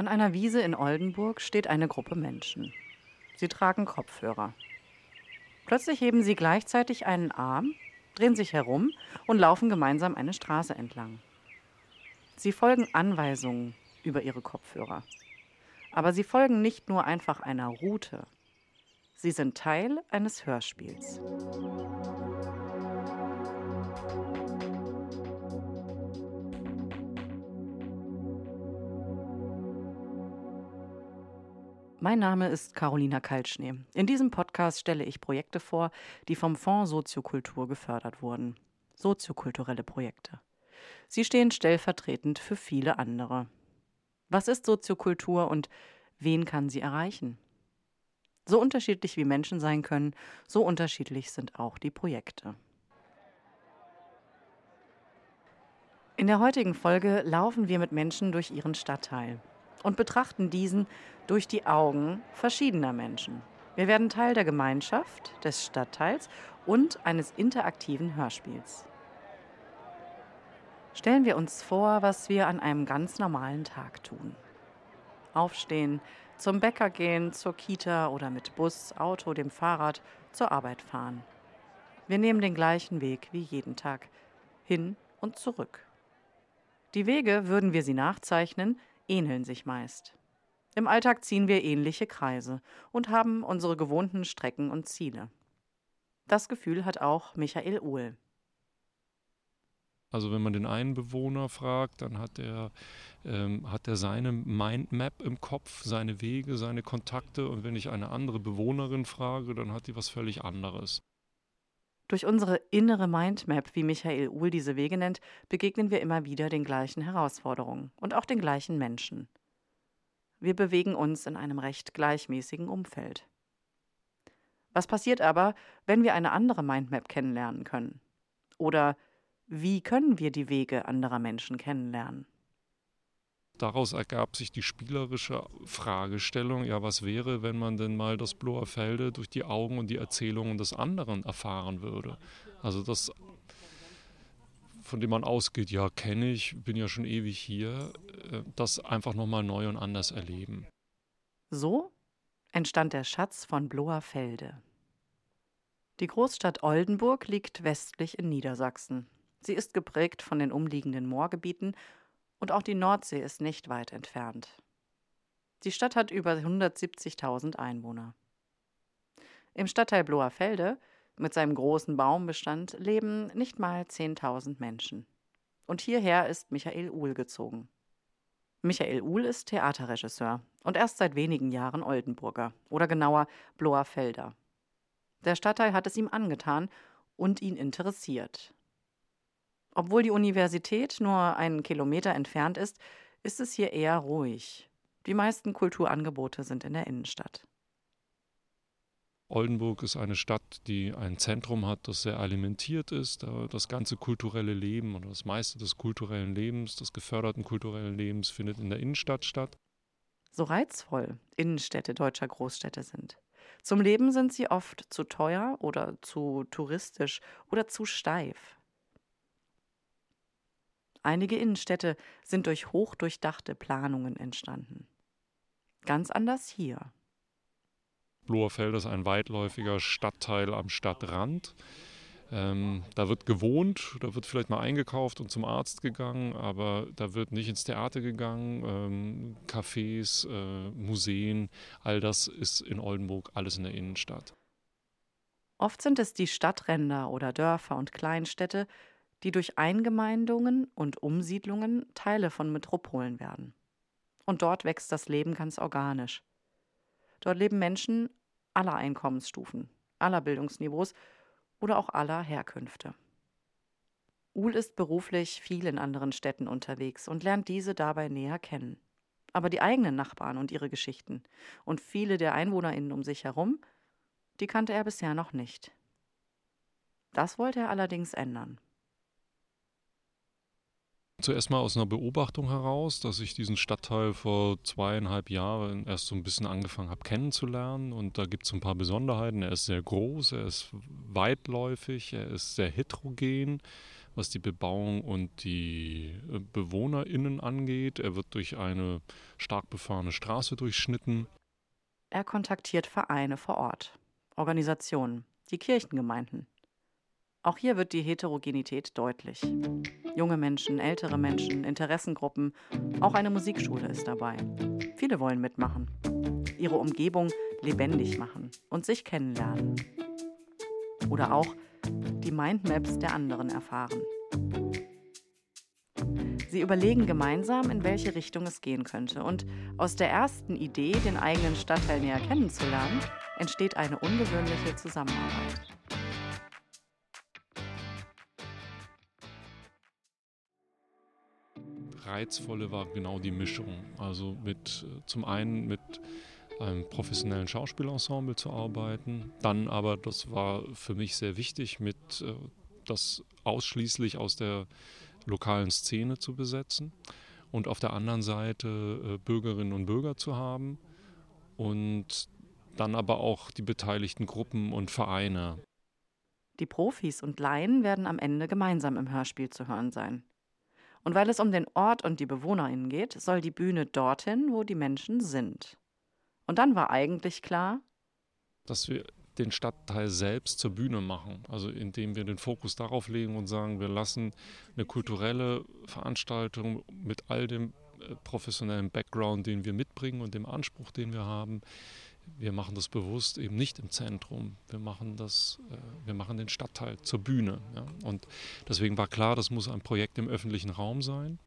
An einer Wiese in Oldenburg steht eine Gruppe Menschen. Sie tragen Kopfhörer. Plötzlich heben sie gleichzeitig einen Arm, drehen sich herum und laufen gemeinsam eine Straße entlang. Sie folgen Anweisungen über ihre Kopfhörer. Aber sie folgen nicht nur einfach einer Route. Sie sind Teil eines Hörspiels. Mein Name ist Carolina Kaltschnee. In diesem Podcast stelle ich Projekte vor, die vom Fonds Soziokultur gefördert wurden. Soziokulturelle Projekte. Sie stehen stellvertretend für viele andere. Was ist Soziokultur und wen kann sie erreichen? So unterschiedlich wie Menschen sein können, so unterschiedlich sind auch die Projekte. In der heutigen Folge laufen wir mit Menschen durch ihren Stadtteil und betrachten diesen durch die Augen verschiedener Menschen. Wir werden Teil der Gemeinschaft, des Stadtteils und eines interaktiven Hörspiels. Stellen wir uns vor, was wir an einem ganz normalen Tag tun. Aufstehen, zum Bäcker gehen, zur Kita oder mit Bus, Auto, dem Fahrrad zur Arbeit fahren. Wir nehmen den gleichen Weg wie jeden Tag, hin und zurück. Die Wege, würden wir sie nachzeichnen, ähneln sich meist. Im Alltag ziehen wir ähnliche Kreise und haben unsere gewohnten Strecken und Ziele. Das Gefühl hat auch Michael Uhl. Also wenn man den einen Bewohner fragt, dann hat er, ähm, hat er seine Mindmap im Kopf, seine Wege, seine Kontakte. Und wenn ich eine andere Bewohnerin frage, dann hat die was völlig anderes. Durch unsere innere Mindmap, wie Michael Uhl diese Wege nennt, begegnen wir immer wieder den gleichen Herausforderungen und auch den gleichen Menschen. Wir bewegen uns in einem recht gleichmäßigen Umfeld. Was passiert aber, wenn wir eine andere Mindmap kennenlernen können? Oder wie können wir die Wege anderer Menschen kennenlernen? Daraus ergab sich die spielerische Fragestellung, ja, was wäre, wenn man denn mal das Bloher Felde durch die Augen und die Erzählungen des anderen erfahren würde? Also das, von dem man ausgeht, ja, kenne ich, bin ja schon ewig hier, äh, das einfach nochmal neu und anders erleben. So entstand der Schatz von Bloher Felde. Die Großstadt Oldenburg liegt westlich in Niedersachsen. Sie ist geprägt von den umliegenden Moorgebieten und auch die Nordsee ist nicht weit entfernt. Die Stadt hat über 170.000 Einwohner. Im Stadtteil Bloerfelde mit seinem großen Baumbestand leben nicht mal 10.000 Menschen. Und hierher ist Michael Uhl gezogen. Michael Uhl ist Theaterregisseur und erst seit wenigen Jahren Oldenburger oder genauer Bloerfelder. Der Stadtteil hat es ihm angetan und ihn interessiert. Obwohl die Universität nur einen Kilometer entfernt ist, ist es hier eher ruhig. Die meisten Kulturangebote sind in der Innenstadt. Oldenburg ist eine Stadt, die ein Zentrum hat, das sehr alimentiert ist. Das ganze kulturelle Leben oder das meiste des kulturellen Lebens, des geförderten kulturellen Lebens findet in der Innenstadt statt. So reizvoll Innenstädte deutscher Großstädte sind. Zum Leben sind sie oft zu teuer oder zu touristisch oder zu steif. Einige Innenstädte sind durch hochdurchdachte Planungen entstanden. Ganz anders hier. Bloherfeld ist ein weitläufiger Stadtteil am Stadtrand. Ähm, da wird gewohnt, da wird vielleicht mal eingekauft und zum Arzt gegangen, aber da wird nicht ins Theater gegangen. Ähm, Cafés, äh, Museen, all das ist in Oldenburg alles in der Innenstadt. Oft sind es die Stadtränder oder Dörfer und Kleinstädte, die durch Eingemeindungen und Umsiedlungen Teile von Metropolen werden. Und dort wächst das Leben ganz organisch. Dort leben Menschen aller Einkommensstufen, aller Bildungsniveaus oder auch aller Herkünfte. Uhl ist beruflich viel in anderen Städten unterwegs und lernt diese dabei näher kennen. Aber die eigenen Nachbarn und ihre Geschichten und viele der EinwohnerInnen um sich herum, die kannte er bisher noch nicht. Das wollte er allerdings ändern. Zuerst mal aus einer Beobachtung heraus, dass ich diesen Stadtteil vor zweieinhalb Jahren erst so ein bisschen angefangen habe kennenzulernen. Und da gibt es ein paar Besonderheiten. Er ist sehr groß, er ist weitläufig, er ist sehr heterogen. was die Bebauung und die äh, BewohnerInnen angeht. Er wird durch eine stark befahrene Straße durchschnitten. Er kontaktiert Vereine vor Ort, Organisationen, die Kirchengemeinden. Auch hier wird die Heterogenität deutlich. Junge Menschen, ältere Menschen, Interessengruppen, auch eine Musikschule ist dabei. Viele wollen mitmachen, ihre Umgebung lebendig machen und sich kennenlernen. Oder auch die Mindmaps der anderen erfahren. Sie überlegen gemeinsam, in welche Richtung es gehen könnte. Und aus der ersten Idee, den eigenen Stadtteil näher kennenzulernen, entsteht eine ungewöhnliche Zusammenarbeit. Reizvolle war genau die Mischung. Also mit zum einen mit einem professionellen Schauspielensemble zu arbeiten, dann aber, das war für mich sehr wichtig, mit äh, das ausschließlich aus der lokalen Szene zu besetzen und auf der anderen Seite äh, Bürgerinnen und Bürger zu haben und dann aber auch die beteiligten Gruppen und Vereine. Die Profis und Laien werden am Ende gemeinsam im Hörspiel zu hören sein. Und weil es um den Ort und die BewohnerInnen geht, soll die Bühne dorthin, wo die Menschen sind. Und dann war eigentlich klar, dass wir den Stadtteil selbst zur Bühne machen. Also indem wir den Fokus darauf legen und sagen, wir lassen eine kulturelle Veranstaltung mit all dem äh, professionellen Background, den wir mitbringen und dem Anspruch, den wir haben, wir machen das bewusst eben nicht im Zentrum. Wir machen das, äh, wir machen den Stadtteil zur Bühne. Ja. Und deswegen war klar, das muss ein Projekt im öffentlichen Raum sein.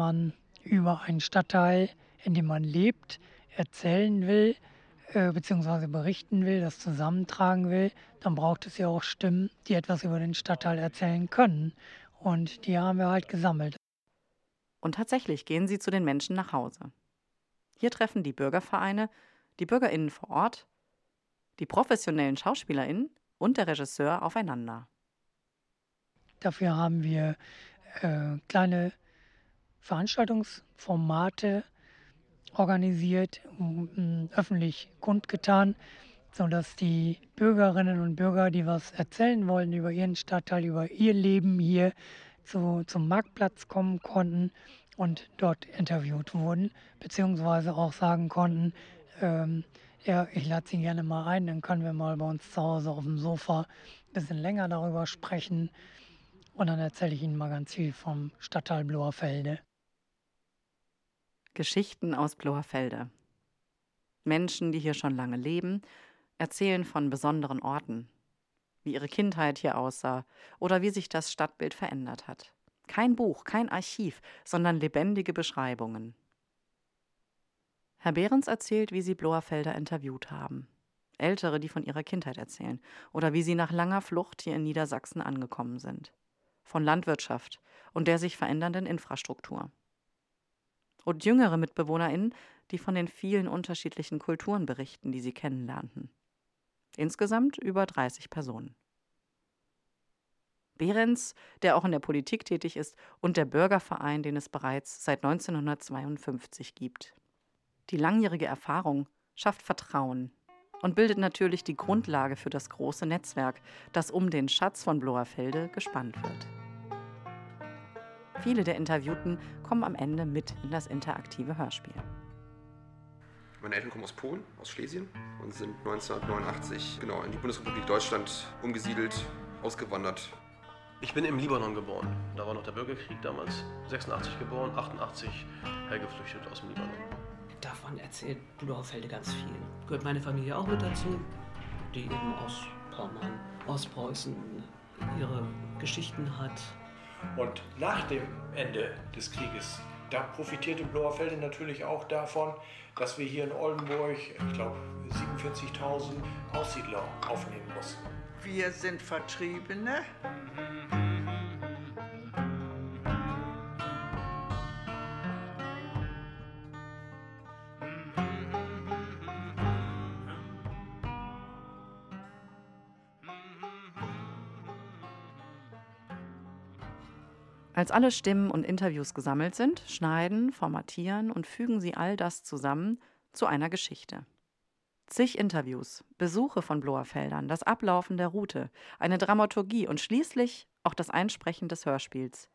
Man über einen Stadtteil, in dem man lebt, erzählen will, äh, beziehungsweise berichten will, das zusammentragen will, dann braucht es ja auch Stimmen, die etwas über den Stadtteil erzählen können. Und die haben wir halt gesammelt. Und tatsächlich gehen sie zu den Menschen nach Hause. Hier treffen die Bürgervereine, die BürgerInnen vor Ort, die professionellen SchauspielerInnen und der Regisseur aufeinander. Dafür haben wir äh, kleine Veranstaltungsformate organisiert, öffentlich kundgetan, sodass die Bürgerinnen und Bürger, die was erzählen wollen über ihren Stadtteil, über ihr Leben hier, zu, zum Marktplatz kommen konnten und dort interviewt wurden, beziehungsweise auch sagen konnten, ähm, ja, ich lade Sie gerne mal ein, dann können wir mal bei uns zu Hause auf dem Sofa ein bisschen länger darüber sprechen. Und dann erzähle ich Ihnen mal ganz viel vom Stadtteil Bloerfelde. Geschichten aus Bloerfelde. Menschen, die hier schon lange leben, erzählen von besonderen Orten, wie ihre Kindheit hier aussah oder wie sich das Stadtbild verändert hat. Kein Buch, kein Archiv, sondern lebendige Beschreibungen. Herr Behrens erzählt, wie sie Bloerfelder interviewt haben. Ältere, die von ihrer Kindheit erzählen oder wie sie nach langer Flucht hier in Niedersachsen angekommen sind. Von Landwirtschaft und der sich verändernden Infrastruktur und jüngere MitbewohnerInnen, die von den vielen unterschiedlichen Kulturen berichten, die sie kennenlernten. Insgesamt über 30 Personen. Behrens, der auch in der Politik tätig ist, und der Bürgerverein, den es bereits seit 1952 gibt. Die langjährige Erfahrung schafft Vertrauen und bildet natürlich die Grundlage für das große Netzwerk, das um den Schatz von Bloerfelde gespannt wird. Viele der Interviewten kommen am Ende mit in das interaktive Hörspiel. Meine Eltern kommen aus Polen, aus Schlesien und sind 1989 genau in die Bundesrepublik Deutschland umgesiedelt, ausgewandert. Ich bin im Libanon geboren. Da war noch der Bürgerkrieg damals. 86 geboren, 88 hergeflüchtet aus dem Libanon. Davon erzählt Blaufelde ganz viel. Gehört meine Familie auch mit dazu, die eben aus Pommern, Ostpreußen ihre Geschichten hat. Und nach dem Ende des Krieges, da profitierte Blauerfelde natürlich auch davon, dass wir hier in Oldenburg, ich glaube, 47.000 Aussiedler aufnehmen mussten. Wir sind Vertriebene. Als alle Stimmen und Interviews gesammelt sind, schneiden, formatieren und fügen sie all das zusammen zu einer Geschichte. Zig Interviews, Besuche von Bloerfeldern, das Ablaufen der Route, eine Dramaturgie und schließlich auch das Einsprechen des Hörspiels.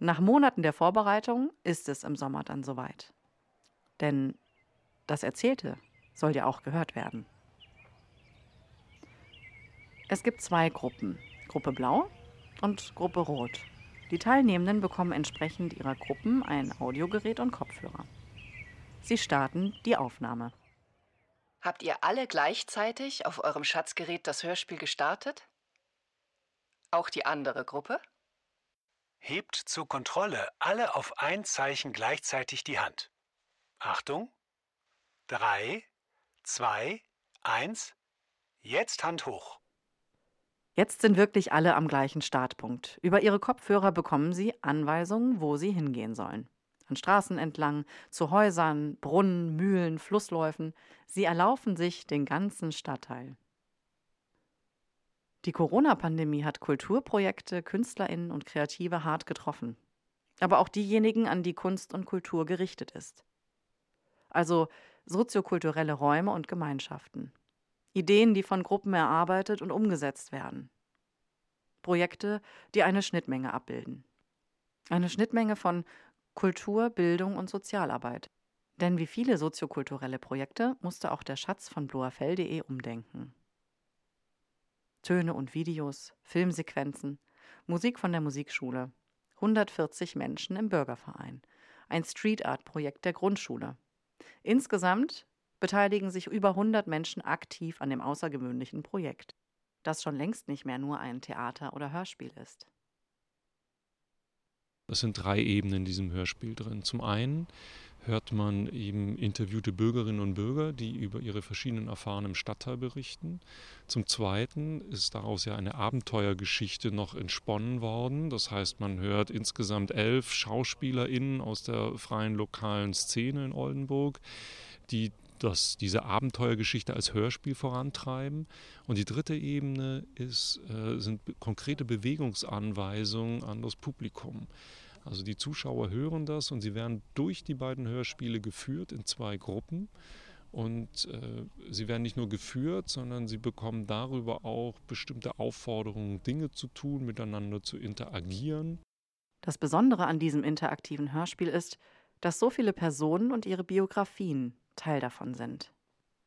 Nach Monaten der Vorbereitung ist es im Sommer dann soweit. Denn das Erzählte soll ja auch gehört werden. Es gibt zwei Gruppen, Gruppe Blau und Gruppe Rot. Die Teilnehmenden bekommen entsprechend ihrer Gruppen ein Audiogerät und Kopfhörer. Sie starten die Aufnahme. Habt ihr alle gleichzeitig auf eurem Schatzgerät das Hörspiel gestartet? Auch die andere Gruppe? Hebt zur Kontrolle alle auf ein Zeichen gleichzeitig die Hand. Achtung. Drei, zwei, eins. Jetzt Hand hoch. Jetzt sind wirklich alle am gleichen Startpunkt. Über ihre Kopfhörer bekommen sie Anweisungen, wo sie hingehen sollen. An Straßen entlang, zu Häusern, Brunnen, Mühlen, Flussläufen. Sie erlaufen sich den ganzen Stadtteil. Die Corona-Pandemie hat Kulturprojekte, Künstlerinnen und Kreative hart getroffen. Aber auch diejenigen, an die Kunst und Kultur gerichtet ist. Also soziokulturelle Räume und Gemeinschaften. Ideen, die von Gruppen erarbeitet und umgesetzt werden. Projekte, die eine Schnittmenge abbilden. Eine Schnittmenge von Kultur, Bildung und Sozialarbeit. Denn wie viele soziokulturelle Projekte musste auch der Schatz von bloerfell.de umdenken. Töne und Videos, Filmsequenzen, Musik von der Musikschule, 140 Menschen im Bürgerverein, ein Street Art Projekt der Grundschule. Insgesamt beteiligen sich über 100 Menschen aktiv an dem außergewöhnlichen Projekt, das schon längst nicht mehr nur ein Theater oder Hörspiel ist. Es sind drei Ebenen in diesem Hörspiel drin. Zum einen hört man eben interviewte Bürgerinnen und Bürger, die über ihre verschiedenen Erfahrungen im Stadtteil berichten. Zum Zweiten ist daraus ja eine Abenteuergeschichte noch entsponnen worden. Das heißt, man hört insgesamt elf SchauspielerInnen aus der freien lokalen Szene in Oldenburg, die das, diese Abenteuergeschichte als Hörspiel vorantreiben. Und die dritte Ebene ist, äh, sind konkrete Bewegungsanweisungen an das Publikum. Also die Zuschauer hören das und sie werden durch die beiden Hörspiele geführt in zwei Gruppen. Und äh, sie werden nicht nur geführt, sondern sie bekommen darüber auch bestimmte Aufforderungen, Dinge zu tun, miteinander zu interagieren. Das Besondere an diesem interaktiven Hörspiel ist, dass so viele Personen und ihre Biografien Teil davon sind.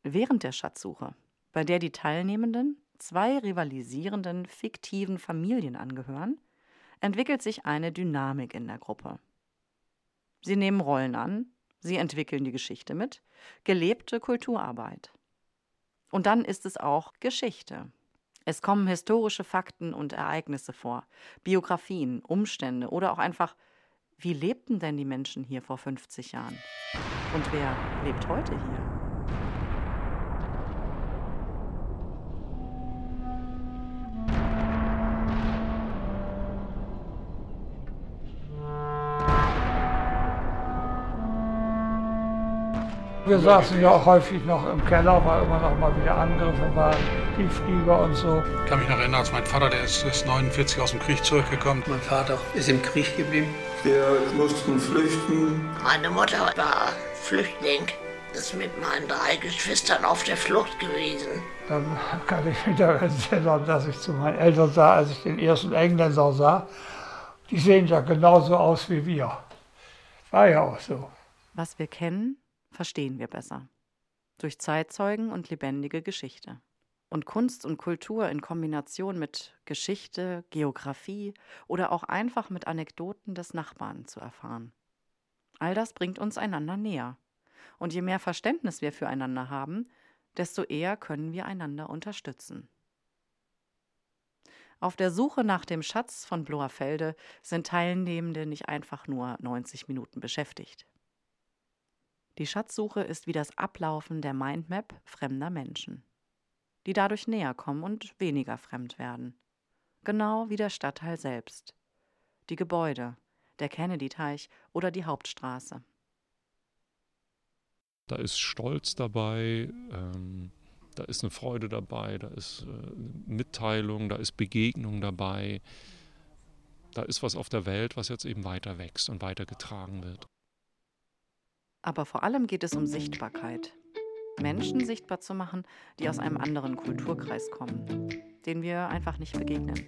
Während der Schatzsuche, bei der die Teilnehmenden zwei rivalisierenden fiktiven Familien angehören, entwickelt sich eine Dynamik in der Gruppe. Sie nehmen Rollen an, sie entwickeln die Geschichte mit, gelebte Kulturarbeit. Und dann ist es auch Geschichte. Es kommen historische Fakten und Ereignisse vor, Biografien, Umstände oder auch einfach, wie lebten denn die Menschen hier vor 50 Jahren? Und wer lebt heute hier? Wir saßen ja auch häufig noch im Keller, weil immer noch mal wieder Angriffe waren, die Flieger und so. Ich kann mich noch erinnern, als mein Vater, der ist 49 aus dem Krieg zurückgekommen. Mein Vater ist im Krieg geblieben. Wir mussten flüchten. Meine Mutter war Flüchtling, ist mit meinen drei Geschwistern auf der Flucht gewesen. Dann kann ich mich daran erinnern, dass ich zu meinen Eltern sah, als ich den ersten Engländer sah. Die sehen ja genauso aus wie wir. War ja auch so. Was wir kennen, verstehen wir besser. Durch Zeitzeugen und lebendige Geschichte. Und Kunst und Kultur in Kombination mit Geschichte, Geografie oder auch einfach mit Anekdoten des Nachbarn zu erfahren. All das bringt uns einander näher. Und je mehr Verständnis wir füreinander haben, desto eher können wir einander unterstützen. Auf der Suche nach dem Schatz von Bloerfelde sind Teilnehmende nicht einfach nur 90 Minuten beschäftigt. Die Schatzsuche ist wie das Ablaufen der Mindmap fremder Menschen, die dadurch näher kommen und weniger fremd werden. Genau wie der Stadtteil selbst. Die Gebäude, der Kennedy-Teich oder die Hauptstraße. Da ist Stolz dabei, ähm, da ist eine Freude dabei, da ist äh, Mitteilung, da ist Begegnung dabei. da ist was auf der Welt, was jetzt eben weiter wächst und weitergetragen wird. Aber vor allem geht es um Sichtbarkeit. Menschen sichtbar zu machen, die aus einem anderen Kulturkreis kommen, denen wir einfach nicht begegnen.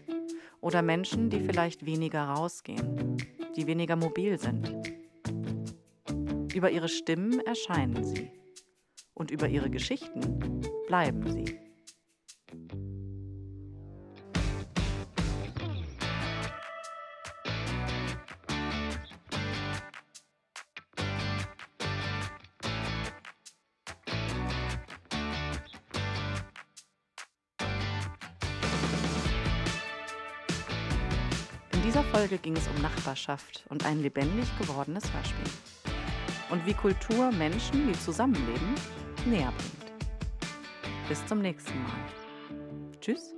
Oder Menschen, die vielleicht weniger rausgehen, die weniger mobil sind. Über ihre Stimmen erscheinen sie und über ihre Geschichten bleiben sie. Folge ging es um Nachbarschaft und ein lebendig gewordenes Hörspiel. Und wie Kultur Menschen, die zusammenleben, näher bringt. Bis zum nächsten Mal. Tschüss.